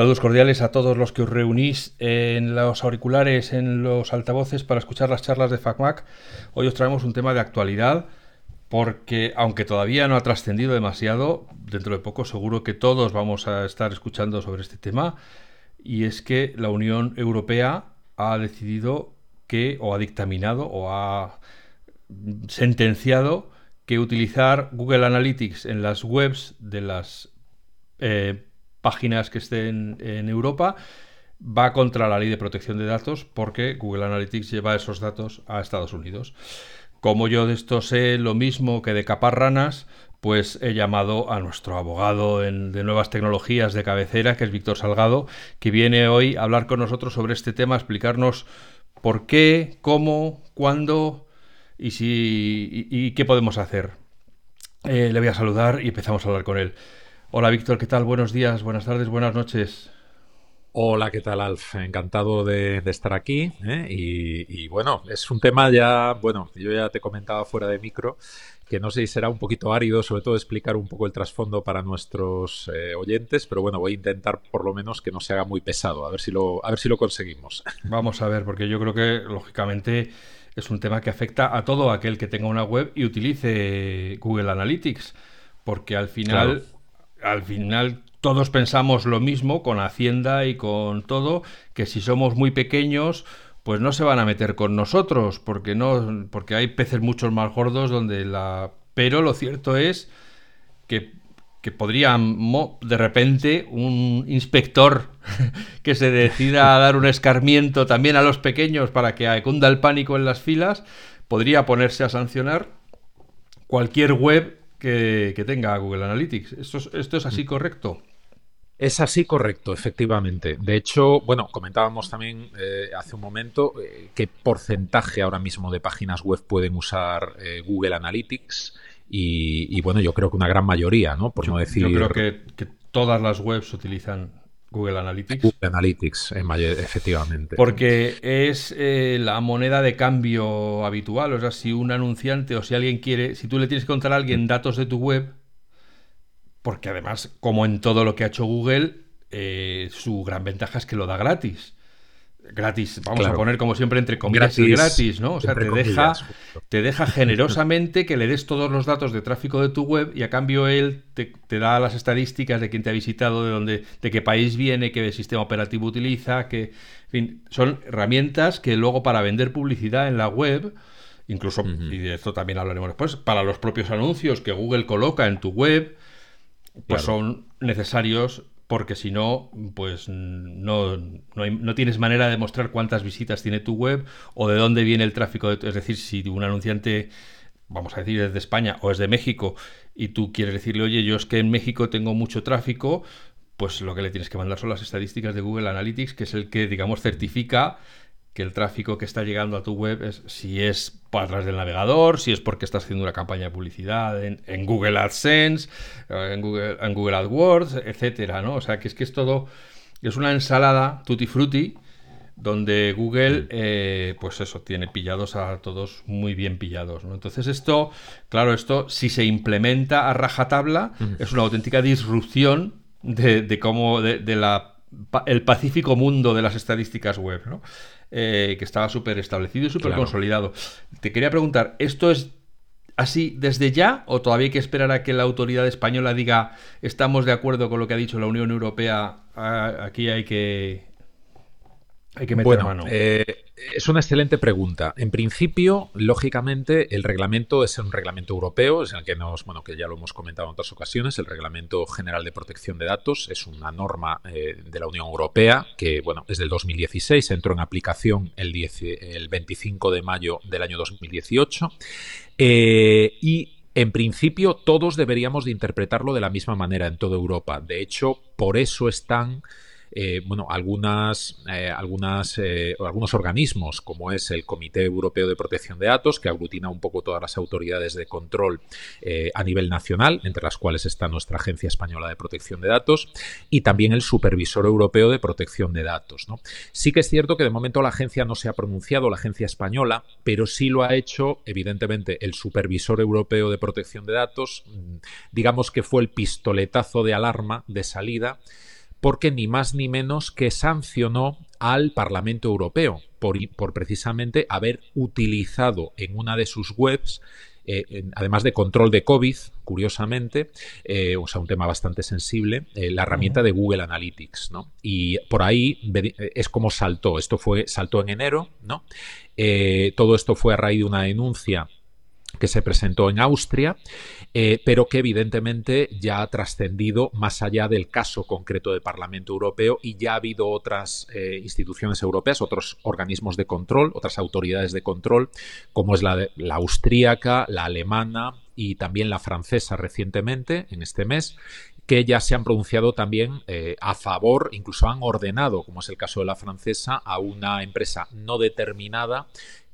Saludos cordiales a todos los que os reunís en los auriculares, en los altavoces para escuchar las charlas de FacMac. Hoy os traemos un tema de actualidad porque aunque todavía no ha trascendido demasiado, dentro de poco seguro que todos vamos a estar escuchando sobre este tema y es que la Unión Europea ha decidido que o ha dictaminado o ha sentenciado que utilizar Google Analytics en las webs de las eh, páginas que estén en Europa va contra la ley de protección de datos porque Google Analytics lleva esos datos a Estados Unidos. Como yo de esto sé lo mismo que de capar ranas, pues he llamado a nuestro abogado de nuevas tecnologías de cabecera, que es Víctor Salgado, que viene hoy a hablar con nosotros sobre este tema, a explicarnos por qué, cómo, cuándo y, si, y, qué podemos hacer. Eh, le voy a saludar y empezamos a hablar con él. Hola Víctor, ¿qué tal? Buenos días, buenas tardes, buenas noches. Hola, ¿qué tal, Alf? Encantado de, estar aquí. ¿eh? Y, bueno, es un tema ya, bueno, yo ya te comentaba fuera de micro, que no sé si será un poquito árido, sobre todo explicar un poco el trasfondo para nuestros eh, oyentes, pero bueno, voy a intentar por lo menos que no se haga muy pesado, a ver si lo, a ver si lo conseguimos. Vamos a ver, porque yo creo que lógicamente es un tema que afecta a todo aquel que tenga una web y utilice Google Analytics, porque al final al final todos pensamos lo mismo con Hacienda y con todo, que si somos muy pequeños, pues no se van a meter con nosotros, porque no, porque hay peces muchos más gordos donde la. Pero lo cierto es que, que podría de repente un inspector que se decida a dar un escarmiento también a los pequeños para que cunda el pánico en las filas, podría ponerse a sancionar cualquier web que, tenga Google Analytics. ¿Esto es, ¿Esto es así mm. correcto? Es así correcto, efectivamente. De hecho, bueno, comentábamos también eh, hace un momento eh, qué porcentaje ahora mismo de páginas web pueden usar eh, Google Analytics y, bueno, yo creo que una gran mayoría, ¿no? Por no decir. Yo creo que, que, todas las webs utilizan Google Analytics. Google Analytics, efectivamente. Porque es eh, la moneda de cambio habitual. O sea, si un anunciante o si alguien quiere, si tú le tienes que contar a alguien datos de tu web, porque además, como en todo lo que ha hecho Google, eh, su gran ventaja es que lo da gratis gratis, vamos a poner como siempre entre comillas y gratis, ¿no? O sea, te deja, te deja generosamente que le des todos los datos de tráfico de tu web y a cambio él te, da las estadísticas de quién te ha visitado, de dónde, de qué país viene, qué sistema operativo utiliza, que, fin, son herramientas que luego para vender publicidad en la web, incluso, y de esto también hablaremos después, para los propios anuncios que Google coloca en tu web, pues son necesarios porque si no, pues no, no, tienes manera de mostrar cuántas visitas tiene tu web o de dónde viene el tráfico. es decir, si un anunciante, vamos a decir, es de España o es de México y tú quieres decirle, oye, yo es que en México tengo mucho tráfico, pues lo que le tienes que mandar son las estadísticas de Google Analytics, que es el que, digamos, certifica que el tráfico que está llegando a tu web es si es para atrás del navegador, si es porque estás haciendo una campaña de publicidad en, Google AdSense, eh, en Google, en Google AdWords, etcétera, ¿no? O sea, que es que es todo, es una ensalada tutti frutti donde Google, eh, pues eso, tiene pillados a todos muy bien pillados, ¿no? Entonces esto, claro, esto si se implementa a rajatabla, es una auténtica disrupción de, cómo, de, de la el pacífico mundo de las estadísticas web, ¿no? Eh, que estaba súper establecido y súper consolidado. Te quería preguntar, ¿esto es así desde ya o todavía hay que esperar a que la autoridad española diga estamos de acuerdo con lo que ha dicho la Unión Europea, aquí hay que, hay que meter mano? Eh, es una excelente pregunta. En principio, lógicamente, el reglamento es un reglamento europeo, es el que nos, bueno, que ya lo hemos comentado en otras ocasiones, el Reglamento General de Protección de Datos es una norma eh, de la Unión Europea que, bueno, es del 2016, entró en aplicación el, el 25 de mayo del año 2018 eh, y en principio, todos deberíamos de interpretarlo de la misma manera en toda Europa. De hecho, por eso están eh, bueno, algunas, eh, eh, algunos organismos, como es el Comité Europeo de Protección de Datos, que aglutina un poco todas las autoridades de control a nivel nacional, entre las cuales está nuestra Agencia Española de Protección de Datos, y también el Supervisor Europeo de Protección de Datos. ¿no? Sí que es cierto que de momento la agencia no se ha pronunciado, la agencia española, pero sí lo ha hecho, evidentemente, el Supervisor Europeo de Protección de Datos, mm, digamos que fue el pistoletazo de alarma de salida porque ni más ni menos que sancionó al Parlamento Europeo por, por precisamente haber utilizado en una de sus webs eh, además de control de COVID, curiosamente, eh, o sea, un tema bastante sensible, eh, la herramienta de Google Analytics, ¿no? Y por ahí es como saltó. Esto fue, saltó en enero, ¿no? todo esto fue a raíz de una denuncia que se presentó en Austria, eh, pero que evidentemente ya ha trascendido más allá del caso concreto del Parlamento Europeo y ya ha habido otras eh, instituciones europeas, otros organismos de control, otras autoridades de control, como es la, la austríaca, la alemana y también la francesa recientemente, en este mes, que ya se han pronunciado también eh, a favor, incluso han ordenado, como es el caso de la francesa, a una empresa no determinada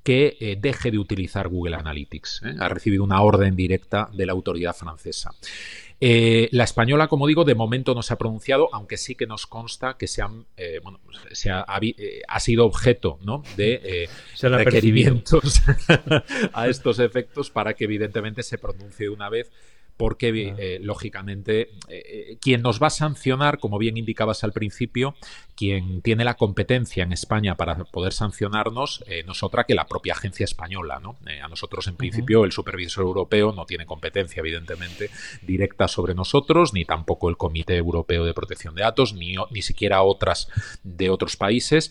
que eh, deje de utilizar Google Analytics. ¿eh? Ha recibido una orden directa de la autoridad francesa. Eh, la española, como digo, de momento no se ha pronunciado, aunque sí que nos consta que se, han, bueno, se ha, ha, sido objeto ¿no? de requerimientos a estos efectos para que evidentemente se pronuncie de una vez porque eh, lógicamente eh, eh, quien nos va a sancionar, como bien indicabas al principio, quien tiene la competencia en España para poder sancionarnos no es otra que la propia agencia española. ¿no? a nosotros, en principio, el supervisor europeo no tiene competencia, evidentemente, directa sobre nosotros, ni tampoco el Comité Europeo de Protección de Datos, ni, ni siquiera otras de otros países,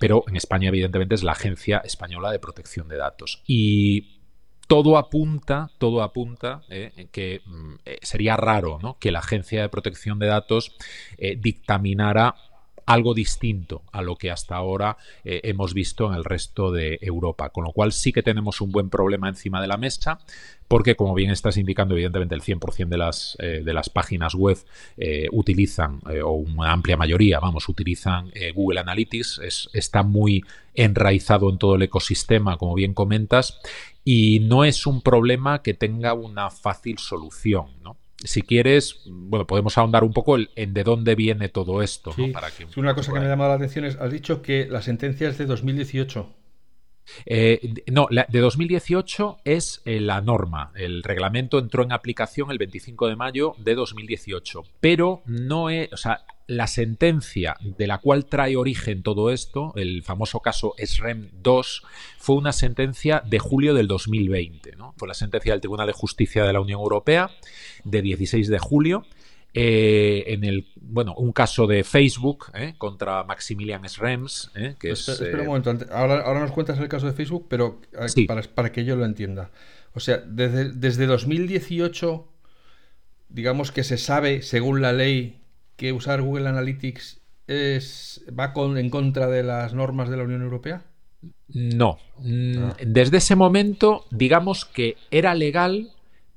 pero en España, evidentemente, es la Agencia Española de Protección de Datos. Y todo apunta, todo apunta eh, que mm, eh, sería raro ¿no? que la Agencia de Protección de Datos eh, dictaminara algo distinto a lo que hasta ahora hemos visto en el resto de Europa. Con lo cual sí que tenemos un buen problema encima de la mesa, porque como bien estás indicando, evidentemente el 100% de las, de las páginas web utilizan, o una amplia mayoría, vamos, utilizan Google Analytics, es, está muy enraizado en todo el ecosistema, como bien comentas, y no es un problema que tenga una fácil solución, ¿no? Si quieres, bueno, podemos ahondar un poco en de dónde viene todo esto. ¿no? Para que, una cosa que me ha llamado la atención es, has dicho que la sentencia es de 2018. Eh, no, la de 2018 es eh, la norma. El reglamento entró en aplicación el 25 de mayo de 2018, pero no es, o sea, la sentencia de la cual trae origen todo esto, el famoso caso SREM 2, fue una sentencia de julio del 2020. ¿no? Fue la sentencia del Tribunal de Justicia de la Unión Europea de 16 de julio. Eh, en el bueno un caso de Facebook eh, contra Maximilian Schrems eh, que es espera, un momento ahora, nos cuentas el caso de Facebook pero para, para, que yo lo entienda o sea desde, desde 2018 digamos que se sabe según la ley que usar Google Analytics es, va con, en contra de las normas de la Unión Europea? No. Mm, ah. Desde ese momento, digamos que era legal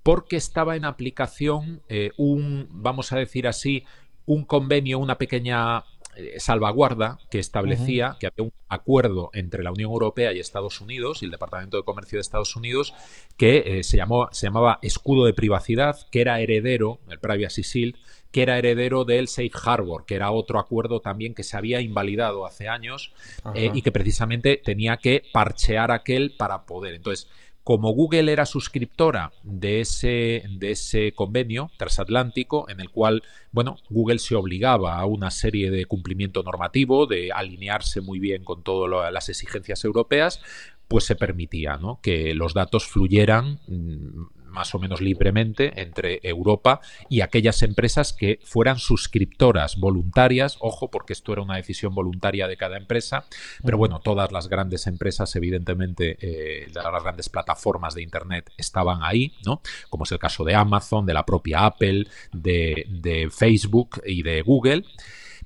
porque estaba en aplicación eh, un, vamos a decir así, un convenio, una pequeña eh, salvaguarda que establecía que había un acuerdo entre la Unión Europea y Estados Unidos y el Departamento de Comercio de Estados Unidos que eh, se, llamó, se llamaba escudo de privacidad, que era heredero, el Privacy Shield, que era heredero del Safe Harbor, que era otro acuerdo también que se había invalidado hace años eh, y que precisamente tenía que parchear aquel para poder. Entonces, como Google era suscriptora de ese, de ese convenio transatlántico, en el cual, bueno, Google se obligaba a una serie de cumplimiento normativo, de alinearse muy bien con todas las exigencias europeas, pues se permitía ¿no? que los datos fluyeran mm, más o menos libremente entre Europa y aquellas empresas que fueran suscriptoras voluntarias, ojo, porque esto era una decisión voluntaria de cada empresa, pero bueno, todas las grandes empresas, evidentemente, eh, las grandes plataformas de Internet estaban ahí, ¿no? Como es el caso de Amazon, de la propia Apple, de, de Facebook y de Google,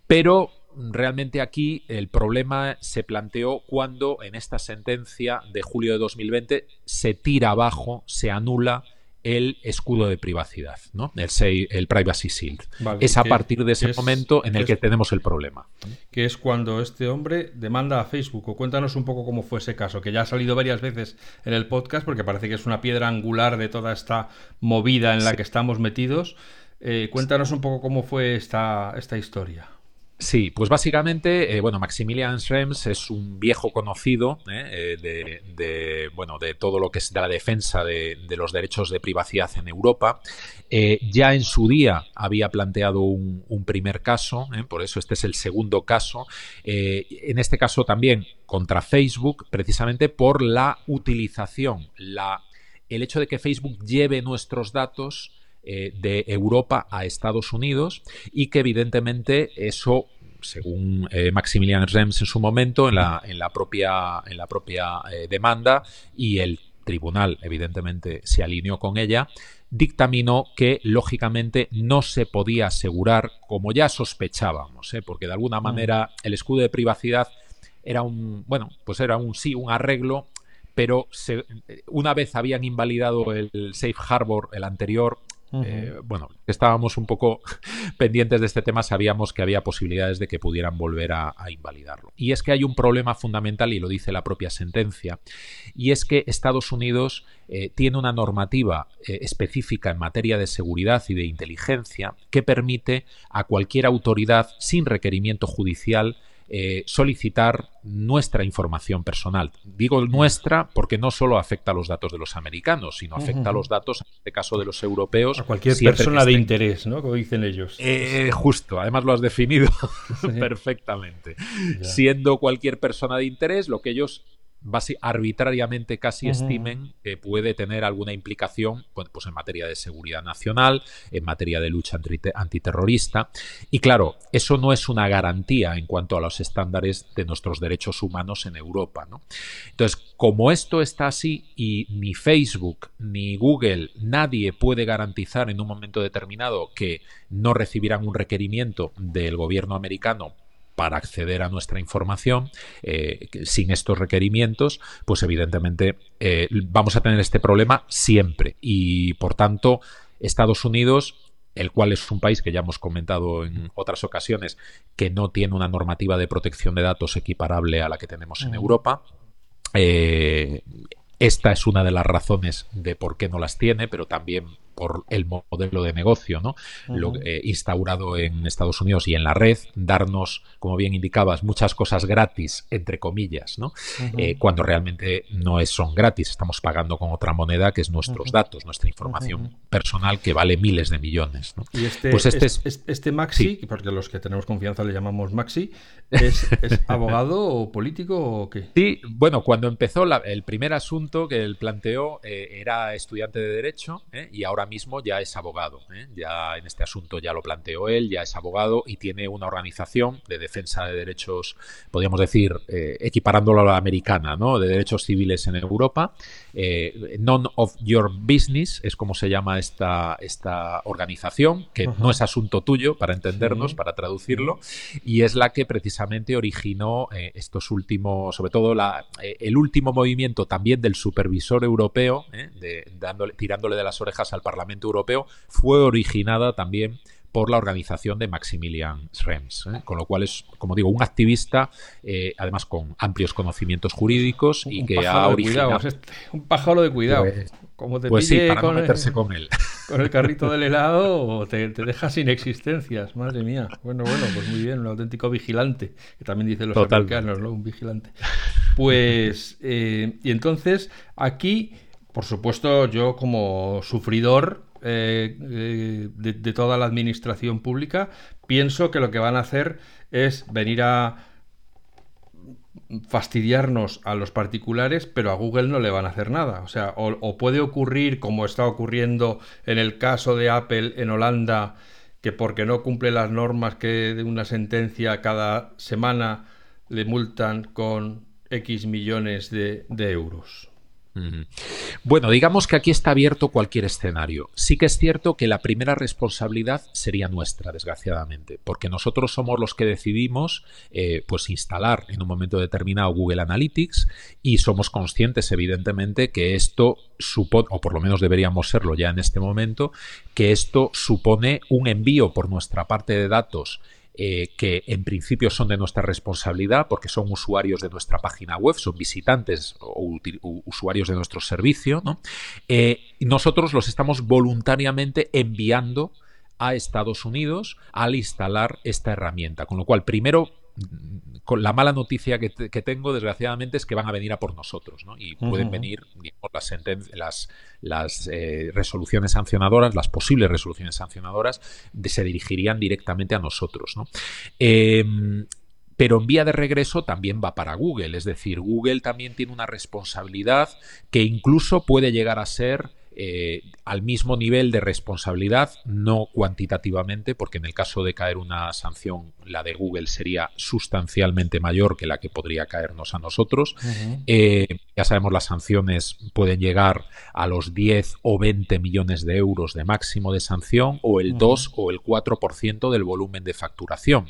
pero realmente aquí el problema se planteó cuando en esta sentencia de julio de 2020 se tira abajo, se anula el escudo de privacidad, ¿no? el, el Privacy Shield. es a partir de ese momento en el que tenemos el problema. Que es cuando este hombre demanda a Facebook. O cuéntanos un poco cómo fue ese caso, que ya ha salido varias veces en el podcast, porque parece que es una piedra angular de toda esta movida en la que estamos metidos. Eh, cuéntanos un poco cómo fue esta, esta historia. Sí, pues básicamente, eh, bueno, Maximilian Schrems es un viejo conocido eh, eh, de, bueno, de todo lo que es de la defensa de, los derechos de privacidad en Europa. ya en su día había planteado un, un primer caso, por eso este es el segundo caso. en este caso también contra Facebook, precisamente por la utilización, la, el hecho de que Facebook lleve nuestros datos eh, de Europa a Estados Unidos y que evidentemente eso según eh, Maximilian Rems en su momento en la, en la propia, en la propia eh, demanda y el tribunal evidentemente se alineó con ella, dictaminó que lógicamente no se podía asegurar como ya sospechábamos, porque de alguna mm. manera el escudo de privacidad era un, bueno, pues era un sí, un arreglo pero una vez habían invalidado el Safe Harbor, el anterior, eh, bueno, estábamos un poco pendientes de este tema, sabíamos que había posibilidades de que pudieran volver a, invalidarlo. Y es que hay un problema fundamental, y lo dice la propia sentencia, y es que Estados Unidos eh, tiene una normativa eh, específica en materia de seguridad y de inteligencia que permite a cualquier autoridad, sin requerimiento judicial, eh, solicitar nuestra información personal. Digo nuestra porque no solo afecta a los datos de los americanos, sino afecta a los datos, en este caso de los europeos. A cualquier persona de interés, ¿no? Como dicen ellos. Eh, justo, además lo has definido perfectamente. Siendo cualquier persona de interés, lo que ellos arbitrariamente casi estimen que puede tener alguna implicación pues, en materia de seguridad nacional, en materia de lucha antiterrorista. Y claro, eso no es una garantía en cuanto a los estándares de nuestros derechos humanos en Europa. ¿no? Entonces, como esto está así y ni Facebook ni Google, nadie puede garantizar en un momento determinado que no recibirán un requerimiento del gobierno americano para acceder a nuestra información eh, sin estos requerimientos, pues evidentemente eh, vamos a tener este problema siempre. Y por tanto, Estados Unidos el cual es un país que ya hemos comentado en otras ocasiones, que no tiene una normativa de protección de datos equiparable a la que tenemos en Europa. Eh, esta es una de las razones de por qué no las tiene, pero también por el modelo de negocio ¿no? Lo, eh, instaurado en Estados Unidos y en la red, darnos, como bien indicabas, muchas cosas gratis, entre comillas, ¿no? Eh, cuando realmente no es, son gratis, estamos pagando con otra moneda que es nuestros datos, nuestra información personal que vale miles de millones. ¿no? Y este, pues este, es, este Maxi, porque los que tenemos confianza le llamamos Maxi, ¿es, abogado o político o qué? Sí, bueno, cuando empezó el primer asunto que él planteó eh, era estudiante de Derecho y ahora mismo ya es abogado. ¿eh? Ya en este asunto ya lo planteó él, ya es abogado y tiene una organización de defensa de derechos, podríamos decir, eh, equiparándolo a la americana, ¿no? de derechos civiles en Europa. Eh, None of Your Business es como se llama esta, esta organización, que no es asunto tuyo, para entendernos, para traducirlo, y es la que precisamente originó estos últimos, sobre todo la, el último movimiento también del supervisor europeo, de, dándole, tirándole de las orejas al Parlamento Europeo fue originada también por la organización de Maximilian Schrems, ¿eh? con lo cual es, como digo, un activista, eh, además con amplios conocimientos jurídicos y que ha originado... un pájaro de cuidado. Pues, como te pues sí, para no meterse con él. Con el carrito del helado te, te deja sin existencias, madre mía. Bueno, bueno, pues muy bien, un auténtico vigilante, que también dicen los americanos, ¿no? Un vigilante. Pues, eh, y entonces, aquí por supuesto, yo como sufridor eh, eh, de, toda la administración pública, pienso que lo que van a hacer es venir a fastidiarnos a los particulares, pero a Google no le van a hacer nada. O sea, o, puede ocurrir, como está ocurriendo en el caso de Apple en Holanda, que porque no cumple las normas que de una sentencia cada semana le multan con X millones de euros. Bueno, digamos que aquí está abierto cualquier escenario. Sí que es cierto que la primera responsabilidad sería nuestra, desgraciadamente, porque nosotros somos los que decidimos eh, pues instalar en un momento determinado Google Analytics y somos conscientes, evidentemente, que esto supone, o por lo menos deberíamos serlo ya en este momento, que esto supone un envío por nuestra parte de datos eh, que en principio son de nuestra responsabilidad porque son usuarios de nuestra página web, son visitantes o usuarios de nuestro servicio, ¿no? Eh, nosotros los estamos voluntariamente enviando a Estados Unidos al instalar esta herramienta. Con lo cual, primero con la mala noticia que, tengo, desgraciadamente, es que van a venir a por nosotros, ¿no? Y pueden venir las, las, las eh, resoluciones sancionadoras, las posibles resoluciones sancionadoras, se dirigirían directamente a nosotros, ¿no? Em, pero en vía de regreso también va para Google, es decir, Google también tiene una responsabilidad que incluso puede llegar a ser eh, al mismo nivel de responsabilidad, no cuantitativamente, porque en el caso de caer una sanción, la de Google sería sustancialmente mayor que la que podría caernos a nosotros. Eh, ya sabemos, las sanciones pueden llegar a los 10 o 20 millones de euros de máximo de sanción o el 2 o el 4% del volumen de facturación.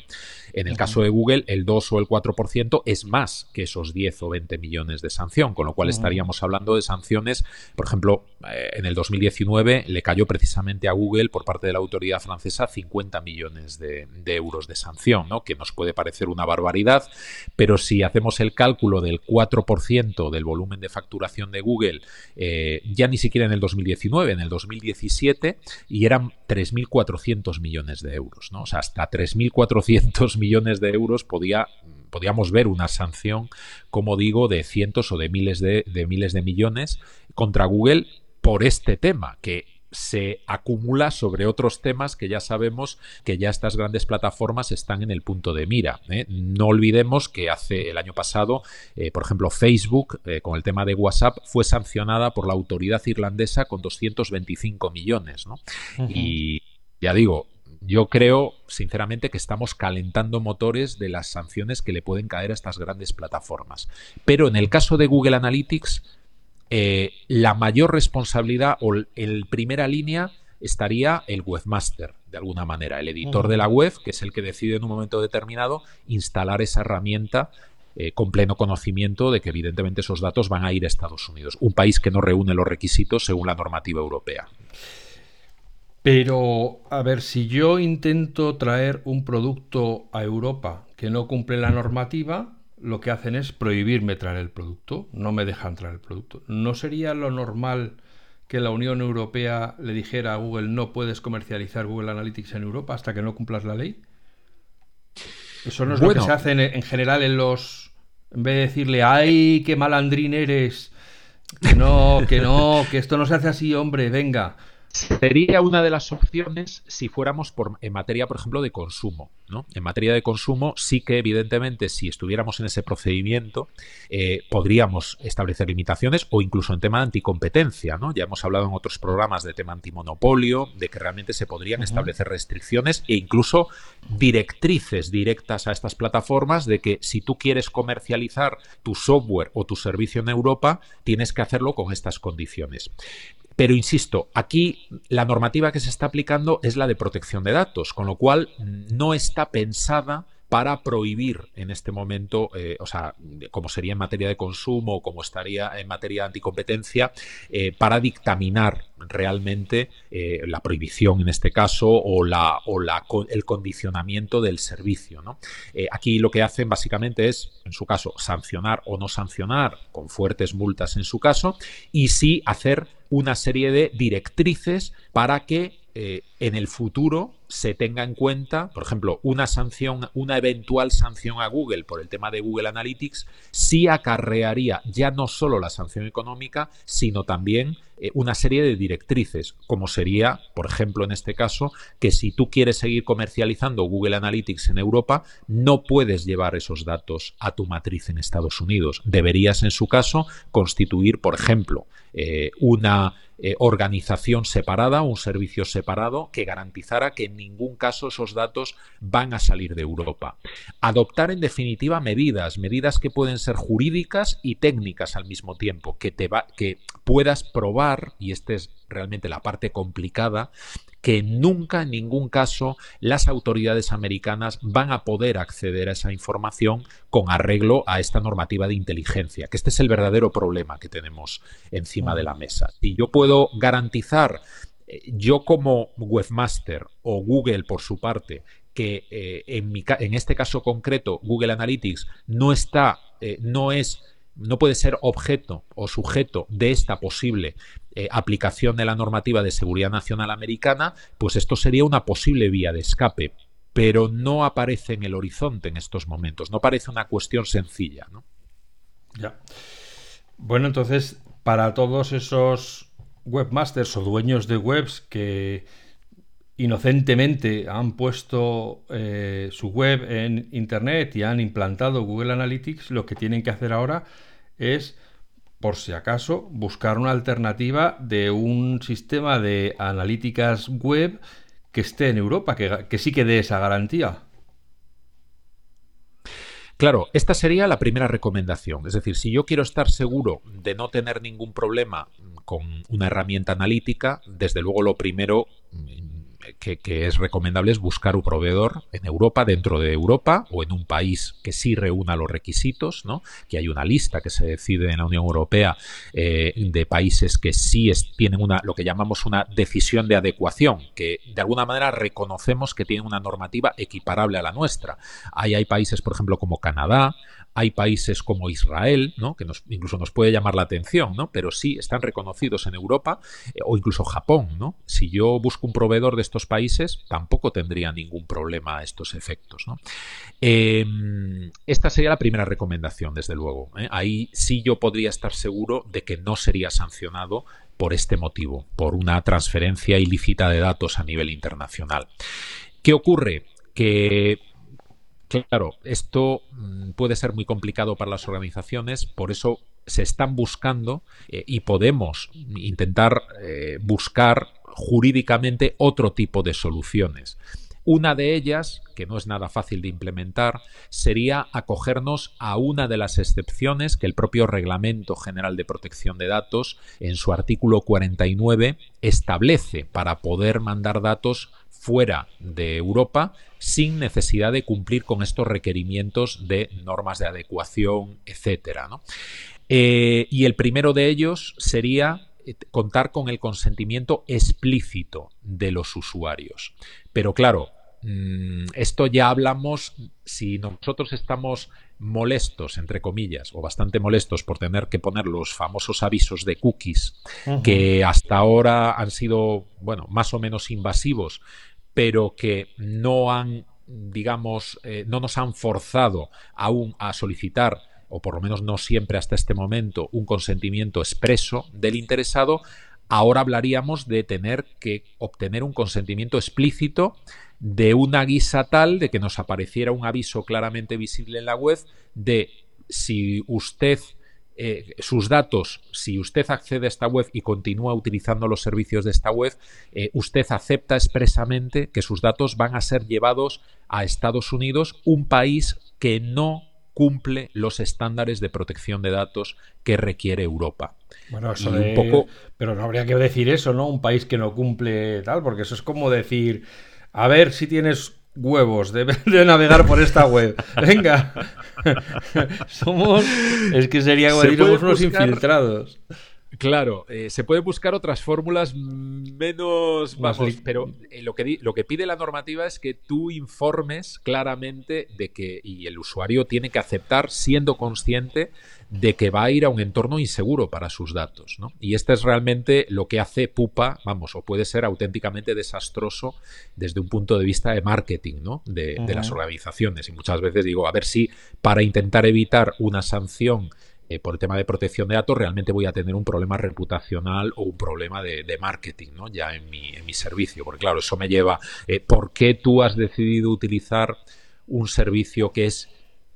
En el caso de Google, el 2 o el 4% es más que esos 10 o 20 millones de sanción, con lo cual estaríamos hablando de sanciones, por ejemplo, eh, en el 2019 le cayó precisamente a Google por parte de la autoridad francesa 50 millones de, euros de sanción, ¿no? que nos puede parecer una barbaridad, pero si hacemos el cálculo del 4% del volumen de facturación de Google, eh, ya ni siquiera en el 2019, en el 2017, y eran 3.400 millones de euros, ¿no? o sea, hasta 3.400 millones de euros podía podíamos ver una sanción, como digo, de cientos o de miles de, de, miles de millones contra Google por este tema, que se acumula sobre otros temas que ya sabemos que ya estas grandes plataformas están en el punto de mira. ¿eh? No olvidemos que hace el año pasado, eh, por ejemplo, Facebook, eh, con el tema de WhatsApp, fue sancionada por la autoridad irlandesa con 225 millones. Y ya digo, yo creo, sinceramente, que estamos calentando motores de las sanciones que le pueden caer a estas grandes plataformas. Pero en el caso de Google Analytics, eh, la mayor responsabilidad o en primera línea estaría el webmaster, de alguna manera, el editor de la web, que es el que decide en un momento determinado instalar esa herramienta eh, con pleno conocimiento de que evidentemente esos datos van a ir a Estados Unidos, un país que no reúne los requisitos según la normativa europea. Pero, a ver, si yo intento traer un producto a Europa que no cumple la normativa, lo que hacen es prohibirme traer el producto, no me dejan traer el producto. ¿No sería lo normal que la Unión Europea le dijera a Google no puedes comercializar Google Analytics en Europa hasta que no cumplas la ley? Eso no es lo que se hace en, general en los... En vez de decirle, ay, qué malandrín eres, que no, que no, que esto no se hace así, hombre, venga. Sería una de las opciones si fuéramos por, en materia, por ejemplo, de consumo. ¿no? En materia de consumo, sí que evidentemente, si estuviéramos en ese procedimiento, eh, podríamos establecer limitaciones o incluso en tema de anticompetencia. ¿no? Ya hemos hablado en otros programas de tema antimonopolio, de que realmente se podrían establecer restricciones e incluso directrices directas a estas plataformas de que si tú quieres comercializar tu software o tu servicio en Europa, tienes que hacerlo con estas condiciones. Pero insisto, aquí la normativa que se está aplicando es la de protección de datos, con lo cual no está pensada para prohibir en este momento, eh, o sea, como sería en materia de consumo como estaría en materia de anticompetencia, eh, para dictaminar realmente eh, la prohibición en este caso o, la, o la, el condicionamiento del servicio. ¿no? aquí lo que hacen básicamente es, en su caso, sancionar o no sancionar con fuertes multas en su caso y sí hacer una serie de directrices para que en el futuro se tenga en cuenta, por ejemplo, una sanción, una eventual sanción a Google por el tema de Google Analytics, sí acarrearía ya no solo la sanción económica, sino también eh, una serie de directrices, como sería, por ejemplo, en este caso, que si tú quieres seguir comercializando Google Analytics en Europa, no puedes llevar esos datos a tu matriz en Estados Unidos. Deberías, en su caso, constituir, por ejemplo, eh, una eh, organización separada, un servicio separado que garantizara que en ningún caso esos datos van a salir de Europa. Adoptar en definitiva medidas, medidas que pueden ser jurídicas y técnicas al mismo tiempo, que, te va, que puedas probar, y esta es realmente la parte complicada, que nunca en ningún caso las autoridades americanas van a poder acceder a esa información con arreglo a esta normativa de inteligencia, que este es el verdadero problema que tenemos encima de la mesa. Si yo puedo garantizar, yo como webmaster o Google por su parte, que eh, en, este caso concreto Google Analytics no está, eh, no es no puede ser objeto o sujeto de esta posible eh, aplicación de la normativa de seguridad nacional americana, pues esto sería una posible vía de escape, pero no aparece en el horizonte en estos momentos, no parece una cuestión sencilla. Ya. Bueno, entonces, para todos esos webmasters o dueños de webs que inocentemente han puesto eh, su web en Internet y han implantado Google Analytics, lo que tienen que hacer ahora es, por si acaso, buscar una alternativa de un sistema de analíticas web que esté en Europa, que, que sí que dé esa garantía. Claro, esta sería la primera recomendación. Es decir, si yo quiero estar seguro de no tener ningún problema con una herramienta analítica, desde luego lo primero que, es recomendable es buscar un proveedor en Europa, dentro de Europa o en un país que sí reúna los requisitos, ¿no? que hay una lista que se decide en la Unión Europea eh, de países que sí tienen una, lo que llamamos una decisión de adecuación, que de alguna manera reconocemos que tienen una normativa equiparable a la nuestra. Ahí hay países, por ejemplo, como Canadá, hay países como Israel, ¿no? que nos, incluso nos puede llamar la atención, ¿no? pero sí están reconocidos en Europa, eh, o incluso Japón. ¿no? Si yo busco un proveedor de estos países, tampoco tendría ningún problema a estos efectos. Em, esta sería la primera recomendación, desde luego. ¿eh? Ahí sí yo podría estar seguro de que no sería sancionado por este motivo, por una transferencia ilícita de datos a nivel internacional. ¿Qué ocurre? Que Claro, esto mm, puede ser muy complicado para las organizaciones, por eso se están buscando eh, y podemos intentar eh, buscar jurídicamente otro tipo de soluciones. Una de ellas, que no es nada fácil de implementar, sería acogernos a una de las excepciones que el propio Reglamento General de Protección de Datos, en su artículo 49, establece para poder mandar datos fuera de Europa sin necesidad de cumplir con estos requerimientos de normas de adecuación, etcétera. Eh, y el primero de ellos sería contar con el consentimiento explícito de los usuarios. Pero claro, mm, esto ya hablamos si nosotros estamos molestos, entre comillas, o bastante molestos por tener que poner los famosos avisos de cookies, que hasta ahora han sido, bueno, más o menos invasivos, pero que no han, digamos, eh, no nos han forzado aún a solicitar o por lo menos no siempre hasta este momento, un consentimiento expreso del interesado, ahora hablaríamos de tener que obtener un consentimiento explícito de una guisa tal de que nos apareciera un aviso claramente visible en la web de si usted eh, sus datos, si usted accede a esta web y continúa utilizando los servicios de esta web, eh, usted acepta expresamente que sus datos van a ser llevados a Estados Unidos, un país que no cumple los estándares de protección de datos que requiere Europa. Bueno, eso un poco... Pero no habría que decir eso, ¿no? Un país que no cumple tal, porque eso es como decir, a ver si tienes huevos de, navegar por esta web. Venga. somos. Es que sería como unos infiltrados. Claro, eh, se puede buscar otras fórmulas menos bajos, pero eh, lo, que lo que pide la normativa es que tú informes claramente de que, y el usuario tiene que aceptar siendo consciente de que va a ir a un entorno inseguro para sus datos. ¿no? Y este es realmente lo que hace Pupa, vamos, o puede ser auténticamente desastroso desde un punto de vista de marketing ¿no? de, de las organizaciones. Y muchas veces digo, a ver si para intentar evitar una sanción eh, por el tema de protección de datos, realmente voy a tener un problema reputacional o un problema de, marketing, ¿no? Ya en mi, en mi, servicio. Porque claro, eso me lleva, eh, ¿por qué tú has decidido utilizar un servicio que es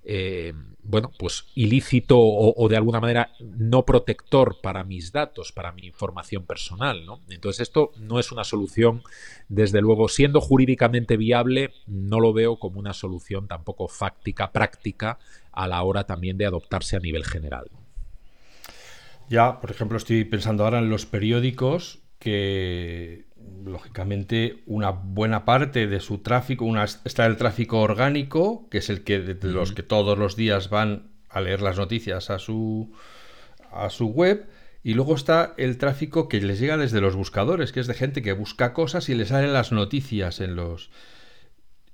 eh, bueno, pues ilícito o, de alguna manera no protector para mis datos, para mi información personal, ¿no? Entonces esto no es una solución, desde luego, siendo jurídicamente viable, no lo veo como una solución tampoco fáctica, práctica, a la hora también de adoptarse a nivel general. Ya, por ejemplo, estoy pensando ahora en los periódicos que lógicamente una buena parte de su tráfico, una, está el tráfico orgánico, que es el que de los que todos los días van a leer las noticias a su a su web y luego está el tráfico que les llega desde los buscadores, que es de gente que busca cosas y le salen las noticias en los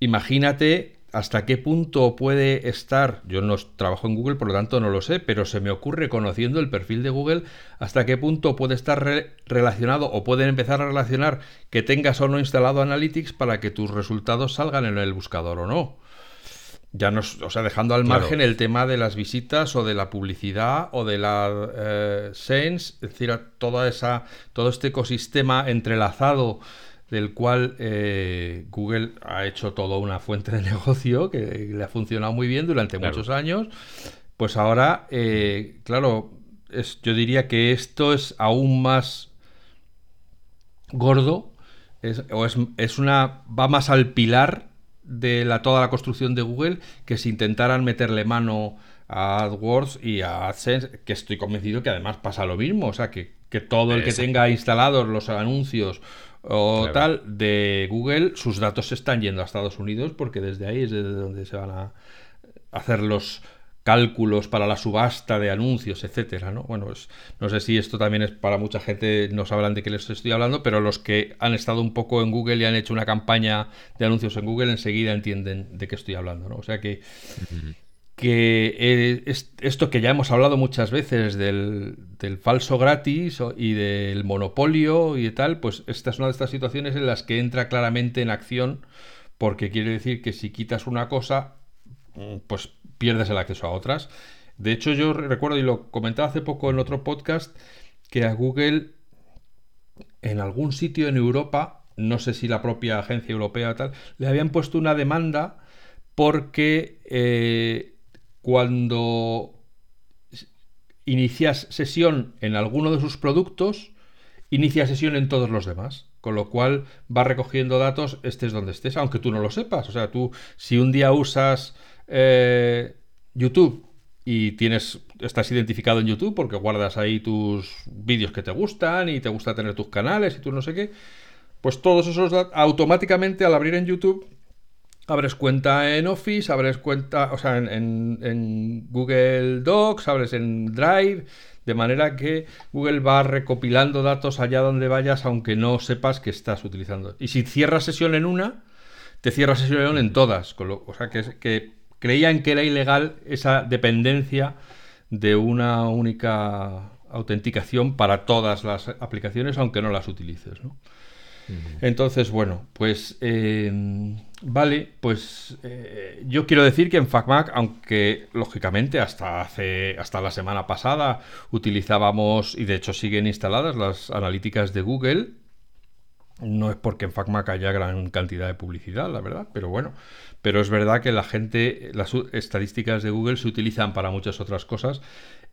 Imagínate hasta qué punto puede estar, yo no trabajo en Google, por lo tanto no lo sé, pero se me ocurre conociendo el perfil de Google, hasta qué punto puede estar relacionado o pueden empezar a relacionar que tengas o no instalado Analytics para que tus resultados salgan en el buscador o no. Ya nos, o sea, dejando al margen el tema de las visitas o de la publicidad o de la eh, Sense, es decir, toda esa, todo este ecosistema entrelazado del cual eh, Google ha hecho toda una fuente de negocio que le ha funcionado muy bien durante muchos años, pues ahora, eh, claro, es, yo diría que esto es aún más gordo, o es, es, una, va más al pilar de la, toda la construcción de Google que si intentaran meterle mano a AdWords y a AdSense, que estoy convencido que además pasa lo mismo, o sea, que, que todo el que tenga instalados los anuncios o tal de Google, sus datos se están yendo a Estados Unidos porque desde ahí es desde donde se van a hacer los cálculos para la subasta de anuncios, etcétera, ¿no? Bueno, no sé si esto también es para mucha gente, no sabrán de qué les estoy hablando, pero los que han estado un poco en Google y han hecho una campaña de anuncios en Google enseguida entienden de qué estoy hablando, ¿no? O sea que, que eh, esto que ya hemos hablado muchas veces del, del, falso gratis y del monopolio y tal, pues esta es una de estas situaciones en las que entra claramente en acción porque quiere decir que si quitas una cosa, mm, pues pierdes el acceso a otras. De hecho, yo recuerdo, y lo comentaba hace poco en otro podcast, que a Google en algún sitio en Europa, no sé si la propia agencia europea o tal, le habían puesto una demanda porque eh, cuando inicias sesión en alguno de sus productos, inicia sesión en todos los demás. Con lo cual va recogiendo datos estés donde estés, aunque tú no lo sepas. O sea, tú si un día usas eh, YouTube y tienes estás identificado en YouTube porque guardas ahí tus vídeos que te gustan y te gusta tener tus canales y tú no sé qué, pues todos esos datos automáticamente al abrir en YouTube abres cuenta en Office, abres cuenta, o sea, en, en, Google Docs, abres en Drive, de manera que Google va recopilando datos allá donde vayas, aunque no sepas que estás utilizando. Y si cierras sesión en una, te cierras sesión en todas, o sea, que, que creían que era ilegal esa dependencia de una única autenticación para todas las aplicaciones, aunque no las utilices. Entonces, bueno, pues eh, vale, pues eh, yo quiero decir que en FacMac, aunque lógicamente hasta hace hasta la semana pasada utilizábamos y de hecho siguen instaladas las analíticas de Google, no es porque en FacMac haya gran cantidad de publicidad, la verdad, pero bueno, pero es verdad que la gente, las estadísticas de Google se utilizan para muchas otras cosas.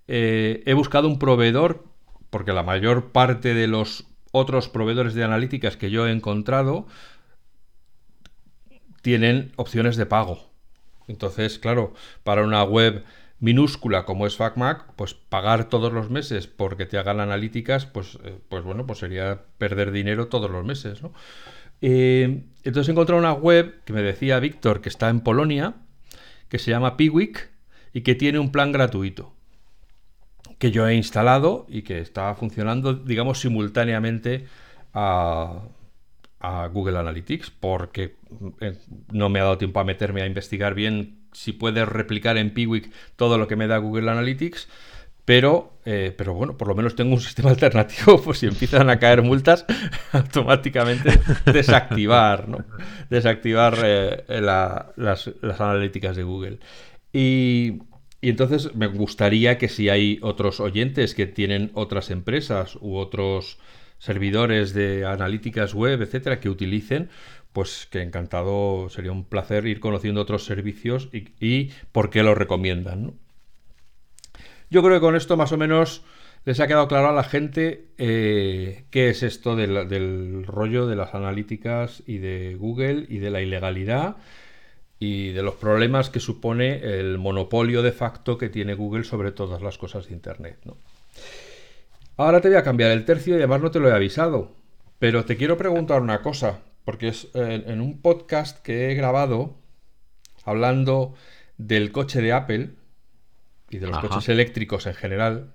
Eh, he buscado un proveedor, porque la mayor parte de los otros proveedores de analíticas que yo he encontrado tienen opciones de pago. Entonces, claro, para una web minúscula como es FacMac, pues pagar todos los meses porque te hagan analíticas, pues, eh, pues bueno, pues sería perder dinero todos los meses, ¿no? Eh, entonces he encontrado una web que me decía Víctor que está en Polonia, que se llama Piwik y que tiene un plan gratuito que yo he instalado y que está funcionando, digamos, simultáneamente a, Google Analytics, porque eh, no me ha dado tiempo a meterme a investigar bien si puede replicar en Piwik todo lo que me da Google Analytics. Pero, eh, pero bueno, por lo menos tengo un sistema alternativo, pues si empiezan a caer multas, automáticamente desactivar, ¿no? Desactivar eh, las, analíticas de Google. Y, y, entonces me gustaría que si hay otros oyentes que tienen otras empresas u otros servidores de analíticas web, etcétera, que utilicen, pues que encantado, sería un placer ir conociendo otros servicios y, por qué los recomiendan, ¿no? Yo creo que con esto más o menos les ha quedado claro a la gente eh, qué es esto del, rollo de las analíticas y de Google y de la ilegalidad y de los problemas que supone el monopolio de facto que tiene Google sobre todas las cosas de Internet. Ahora te voy a cambiar el tercio y además no te lo he avisado, pero te quiero preguntar una cosa, porque es eh, en un podcast que he grabado hablando del coche de Apple, y de los coches eléctricos en general,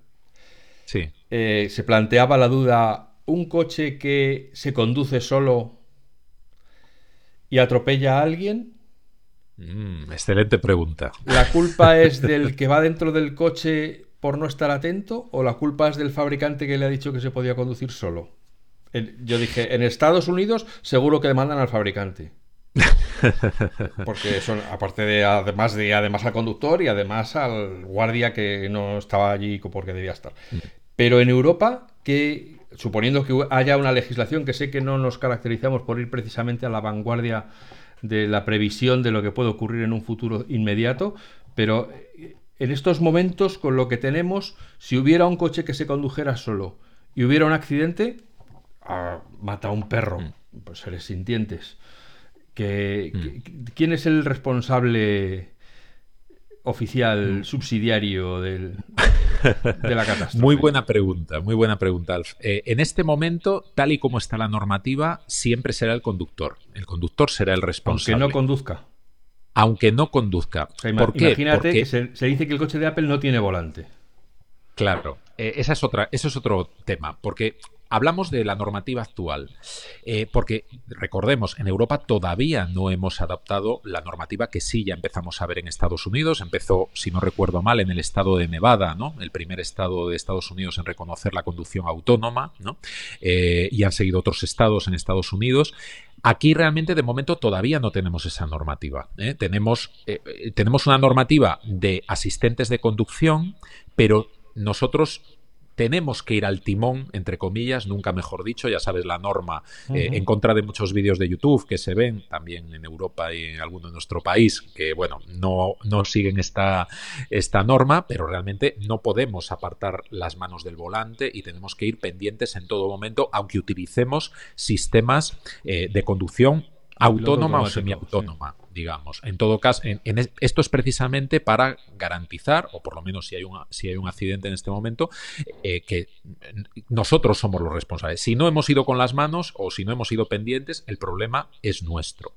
sí. Eh, se planteaba la duda, ¿un coche que se conduce solo y atropella a alguien? Mm, excelente pregunta. ¿La culpa es del que va dentro del coche por no estar atento o la culpa es del fabricante que le ha dicho que se podía conducir solo? yo dije, en Estados Unidos seguro que demandan al fabricante. Porque son, aparte de además de además al conductor y además al guardia que no estaba allí porque debía estar. Mm. Pero en Europa, que suponiendo que haya una legislación que sé que no nos caracterizamos por ir precisamente a la vanguardia de la previsión de lo que puede ocurrir en un futuro inmediato, pero eh, en estos momentos, con lo que tenemos, si hubiera un coche que se condujera solo y hubiera un accidente, ah, mata a un perro, mm. pues seres sintientes. Que, mm. ¿Quién es el responsable oficial mm. subsidiario del, de la catástrofe? Muy buena pregunta, muy buena pregunta, Alf. Eh, en este momento, tal y como está la normativa, siempre será el conductor. El conductor será el responsable. Aunque no conduzca. Aunque no conduzca. ¿Por qué? Imagínate que se, dice que el coche de Apple no tiene volante. Claro, eh, esa es otra, eso es otro tema, porque Hablamos de la normativa actual, eh, porque recordemos, en Europa todavía no hemos adaptado la normativa que sí ya empezamos a ver en Estados Unidos. Empezó, si no recuerdo mal, en el estado de Nevada, ¿no? El primer estado de Estados Unidos en reconocer la conducción autónoma, ¿no? Eh, y han seguido otros estados en Estados Unidos. Aquí realmente de momento todavía no tenemos esa normativa. ¿eh? Tenemos, tenemos una normativa de asistentes de conducción, pero nosotros tenemos que ir al timón, entre comillas, nunca mejor dicho, ya sabes la norma, eh, en contra de muchos vídeos de YouTube que se ven también en Europa y en alguno de nuestro país, que bueno, no, no siguen esta, esta norma, pero realmente no podemos apartar las manos del volante y tenemos que ir pendientes en todo momento, aunque utilicemos sistemas eh, de conducción autónoma o semiautónoma digamos. En todo caso, en, esto es precisamente para garantizar, o por lo menos si hay, una, si hay un accidente en este momento, eh, que nosotros somos los responsables. Si no hemos ido con las manos o si no hemos ido pendientes, el problema es nuestro.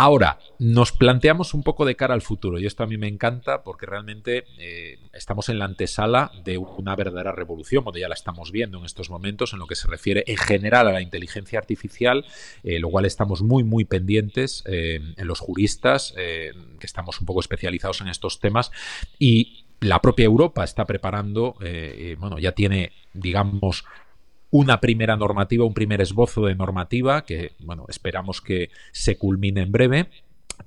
Ahora, nos planteamos un poco de cara al futuro y esto a mí me encanta porque realmente eh, estamos en la antesala de una verdadera revolución, o ya la estamos viendo en estos momentos en lo que se refiere en general a la inteligencia artificial, eh, lo cual estamos muy, muy pendientes en los juristas eh, que estamos un poco especializados en estos temas, y la propia Europa está preparando, eh, bueno, ya tiene, digamos, una primera normativa, un primer esbozo de normativa que, bueno, esperamos que se culmine en breve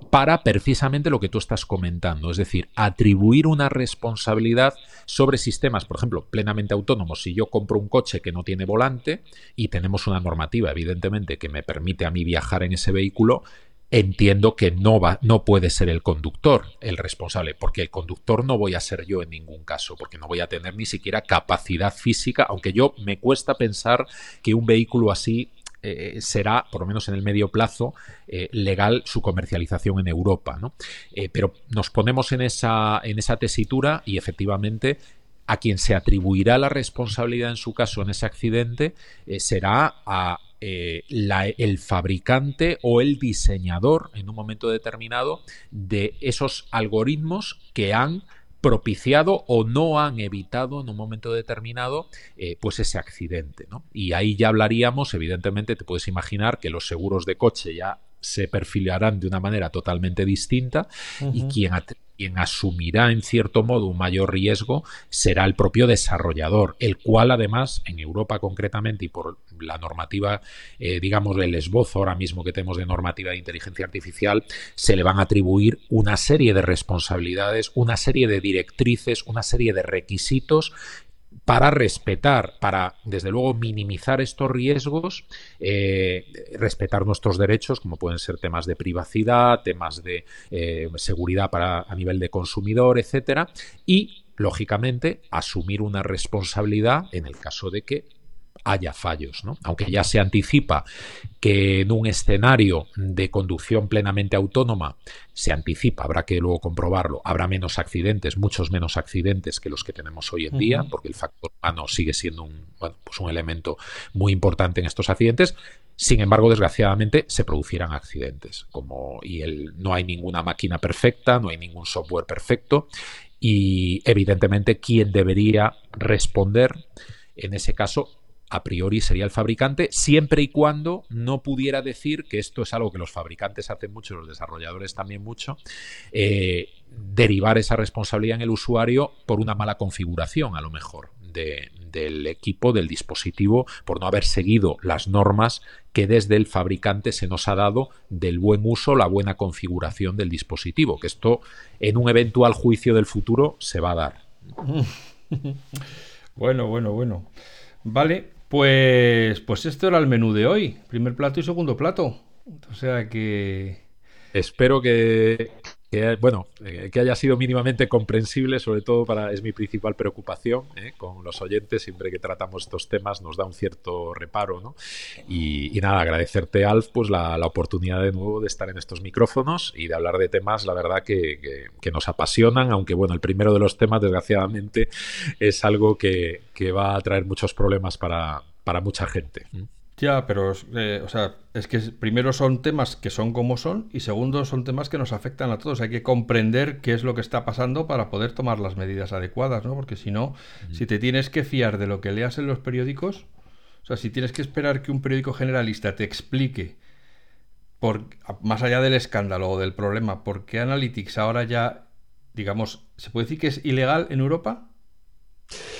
para precisamente lo que tú estás comentando, es decir, atribuir una responsabilidad sobre sistemas, por ejemplo, plenamente autónomos. Si yo compro un coche que no tiene volante y tenemos una normativa, evidentemente, que me permite a mí viajar en ese vehículo, entiendo que no va, no puede ser el conductor el responsable, porque el conductor no voy a ser yo en ningún caso, porque no voy a tener ni siquiera capacidad física, aunque yo me cuesta pensar que un vehículo así eh, será, por lo menos en el medio plazo, eh, legal su comercialización en Europa. ¿no? Eh, pero nos ponemos en esa, en esa tesitura y efectivamente a quien se atribuirá la responsabilidad en su caso en ese accidente será a eh, el fabricante o el diseñador en un momento determinado de esos algoritmos que han propiciado o no han evitado en un momento determinado eh, pues ese accidente. Y ahí ya hablaríamos, evidentemente te puedes imaginar que los seguros de coche ya se perfilarán de una manera totalmente distinta y quien, quien asumirá en cierto modo un mayor riesgo será el propio desarrollador, el cual además en Europa concretamente y por la normativa, eh, digamos, el esbozo ahora mismo que tenemos de normativa de inteligencia artificial, se le van a atribuir una serie de responsabilidades, una serie de directrices, una serie de requisitos para respetar, para desde luego minimizar estos riesgos, eh, respetar nuestros derechos, como pueden ser temas de privacidad, temas de eh, seguridad para, a nivel de consumidor, etcétera, y lógicamente asumir una responsabilidad en el caso de que haya fallos, ¿no? Aunque ya se anticipa que en un escenario de conducción plenamente autónoma se anticipa, habrá que luego comprobarlo, habrá menos accidentes, muchos menos accidentes que los que tenemos hoy en día, porque el factor humano sigue siendo un, pues un elemento muy importante en estos accidentes. Sin embargo, desgraciadamente, se producirán accidentes. Como, y el, no hay ninguna máquina perfecta, no hay ningún software perfecto. Y evidentemente, quien debería responder en ese caso a priori sería el fabricante, siempre y cuando no pudiera decir que esto es algo que los fabricantes hacen mucho, los desarrolladores también mucho, eh, derivar esa responsabilidad en el usuario por una mala configuración, a lo mejor, del equipo, del dispositivo, por no haber seguido las normas que desde el fabricante se nos ha dado del buen uso, la buena configuración del dispositivo, que esto en un eventual juicio del futuro se va a dar. bueno, bueno, bueno. Vale, pues, pues esto era el menú de hoy. Primer plato y segundo plato. O sea que... Espero que, bueno, eh, que haya sido mínimamente comprensible, sobre todo para, es mi principal preocupación eh, con los oyentes, siempre que tratamos estos temas nos da un cierto reparo, ¿no? Y, nada, agradecerte, Alf, pues la, oportunidad de nuevo de estar en estos micrófonos y de hablar de temas, la verdad, que, nos apasionan, aunque bueno, el primero de los temas, desgraciadamente, es algo que, va a traer muchos problemas para, para mucha gente. Ya, pero, eh, o sea, es que primero son temas que son como son y segundo son temas que nos afectan a todos. Hay que comprender qué es lo que está pasando para poder tomar las medidas adecuadas, ¿no? Porque si no, si te tienes que fiar de lo que leas en los periódicos, o sea, si tienes que esperar que un periódico generalista te explique, por, más allá del escándalo o del problema, por qué Analytics ahora ya, digamos, ¿se puede decir que es ilegal en Europa?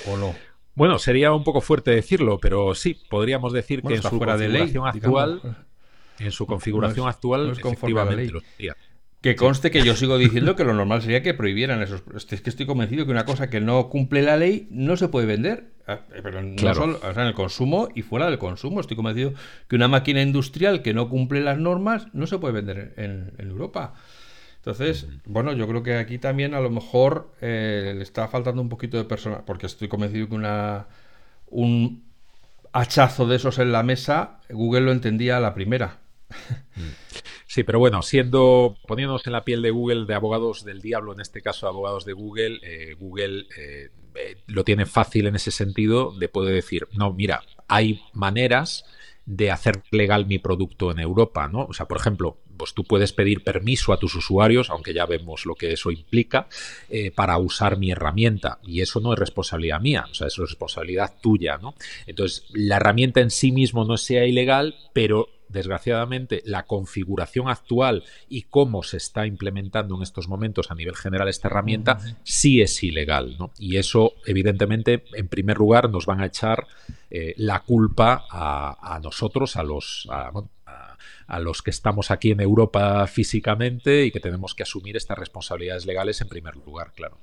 ¿O no? Bueno, sería un poco fuerte decirlo, pero sí, podríamos decir que en su configuración actual, en su configuración actual, efectivamente Que conste que yo sigo diciendo que lo normal sería que prohibieran esos. Es que estoy convencido que una cosa que no cumple la ley no se puede vender. Ah, pero no solo, o sea, en el consumo y fuera del consumo. Estoy convencido que una máquina industrial que no cumple las normas no se puede vender en Europa. Entonces, bueno, yo creo que aquí también a lo mejor eh, le está faltando un poquito de persona, porque estoy convencido que una un hachazo de esos en la mesa, Google lo entendía a la primera. Sí, pero bueno, siendo, poniéndonos en la piel de Google, de abogados del diablo, en este caso abogados de Google, eh, Google eh, lo tiene fácil en ese sentido de poder decir, no, mira, hay maneras de hacer legal mi producto en Europa, ¿no? O sea, por ejemplo, pues tú puedes pedir permiso a tus usuarios, aunque ya vemos lo que eso implica, eh, para usar mi herramienta. Y eso no es responsabilidad mía, o sea, es responsabilidad tuya, ¿no? Entonces, la herramienta en sí mismo no sea ilegal, pero desgraciadamente, la configuración actual y cómo se está implementando en estos momentos a nivel general esta herramienta sí es ilegal. ¿no? Y eso, evidentemente, en primer lugar, nos van a echar eh, la culpa a, nosotros, a los, a, los que estamos aquí en Europa físicamente y que tenemos que asumir estas responsabilidades legales en primer lugar, claro.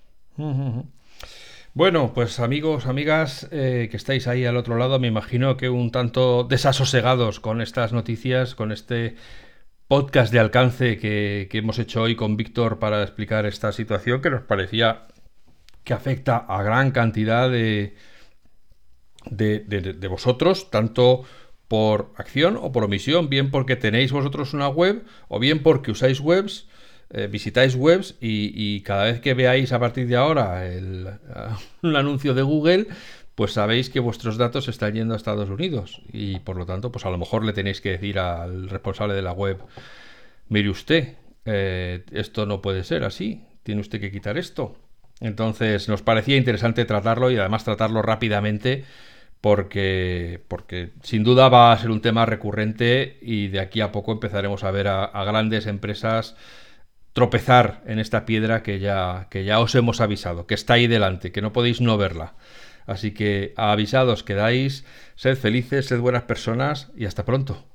Bueno, pues amigos, amigas eh, que estáis ahí al otro lado, me imagino que un tanto desasosegados con estas noticias, con este podcast de alcance que, hemos hecho hoy con Víctor para explicar esta situación que nos parecía que afecta a gran cantidad de, de vosotros, tanto por acción o por omisión, bien porque tenéis vosotros una web o bien porque usáis webs eh, visitáis webs y, cada vez que veáis a partir de ahora el, un anuncio de Google, pues sabéis que vuestros datos están yendo a Estados Unidos y por lo tanto, pues a lo mejor le tenéis que decir al responsable de la web, mire usted, eh, esto no puede ser así, tiene usted que quitar esto. Entonces nos parecía interesante tratarlo y además tratarlo rápidamente porque, porque sin duda va a ser un tema recurrente y de aquí a poco empezaremos a ver a grandes empresas tropezar en esta piedra que ya, que ya os hemos avisado, que está ahí delante, que no podéis no verla. Así que avisados quedáis, sed felices, sed buenas personas y hasta pronto.